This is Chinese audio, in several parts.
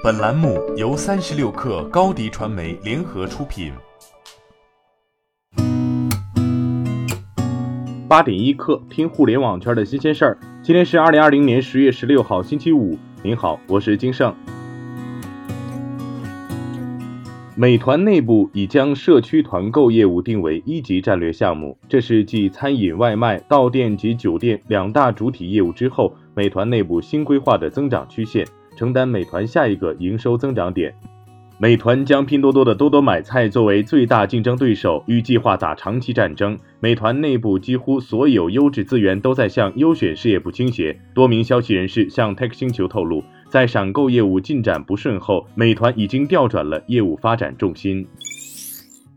本栏目由三十六氪高低传媒联合出品。八点一刻，听互联网圈的新鲜事儿。今天是二零二零年十月十六号，星期五。您好，我是金盛。美团内部已将社区团购业务定为一级战略项目，这是继餐饮、外卖、到店及酒店两大主体业务之后，美团内部新规划的增长曲线，承担美团下一个营收增长点。美团将拼多多的多多买菜作为最大竞争对手，预计划打长期战争。美团内部几乎所有优质资源都在向优选事业部倾斜。多名消息人士向 Tech 星球透露。在闪购业务进展不顺后，美团已经调转了业务发展重心。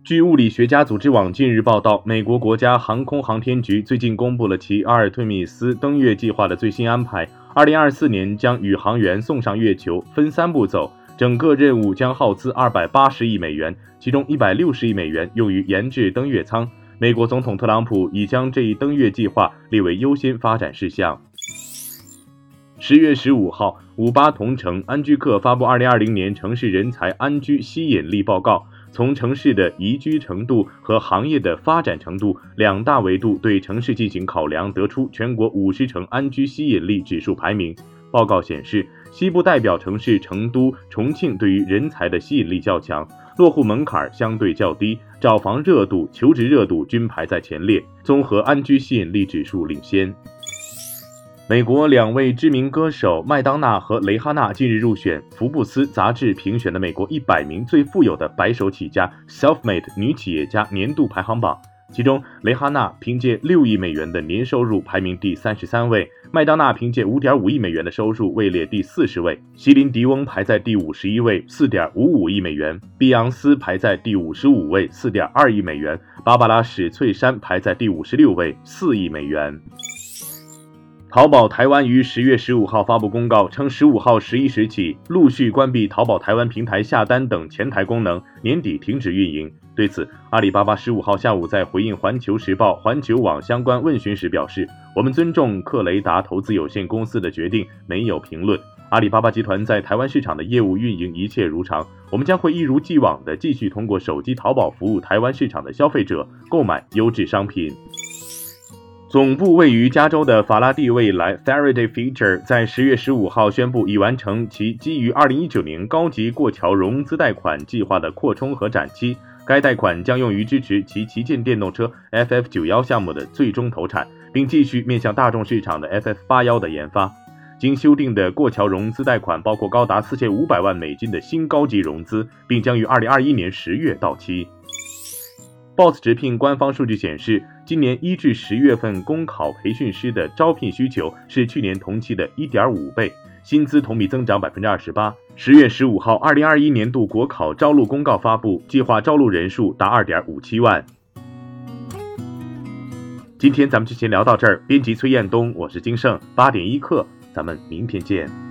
据物理学家组织网近日报道，美国国家航空航天局最近公布了其阿尔忒弥斯登月计划的最新安排。二零二四年将宇航员送上月球，分三步走，整个任务将耗资二百八十亿美元，其中一百六十亿美元用于研制登月舱。美国总统特朗普已将这一登月计划列为优先发展事项。十月十五号，五八同城安居客发布二零二零年城市人才安居吸引力报告，从城市的宜居程度和行业的发展程度两大维度对城市进行考量，得出全国五十城安居吸引力指数排名。报告显示，西部代表城市成都、重庆对于人才的吸引力较强，落户门槛相对较低，找房热度、求职热度均排在前列，综合安居吸引力指数领先。美国两位知名歌手麦当娜和蕾哈娜近日入选福布斯杂志评选的美国一百名最富有的白手起家 （self-made） 女企业家年度排行榜。其中，蕾哈娜凭借六亿美元的年收入排名第三十三位，麦当娜凭借五点五亿美元的收入位列第四十位，席琳迪翁排在第五十一位，四点五五亿美元；碧昂斯排在第五十五位，四点二亿美元；芭芭拉史翠珊排在第五十六位，四亿美元。淘宝台湾于十月十五号发布公告称，十五号十一时起陆续关闭淘宝台湾平台下单等前台功能，年底停止运营。对此，阿里巴巴十五号下午在回应环球时报、环球网相关问询时表示：“我们尊重克雷达投资有限公司的决定，没有评论。阿里巴巴集团在台湾市场的业务运营一切如常，我们将会一如既往的继续通过手机淘宝服务台湾市场的消费者购买优质商品。”总部位于加州的法拉第未来 （Faraday Future） 在十月十五号宣布，已完成其基于二零一九年高级过桥融资贷款计划的扩充和展期。该贷款将用于支持其旗舰电动车 FF 九幺项目的最终投产，并继续面向大众市场的 FF 八幺的研发。经修订的过桥融资贷款包括高达四千五百万美金的新高级融资，并将于二零二一年十月到期。Boss 直聘官方数据显示，今年一至十月份公考培训师的招聘需求是去年同期的一点五倍，薪资同比增长百分之二十八。十月十五号，二零二一年度国考招录公告发布，计划招录人数达二点五七万。今天咱们就先聊到这儿。编辑崔彦东，我是金盛，八点一刻，咱们明天见。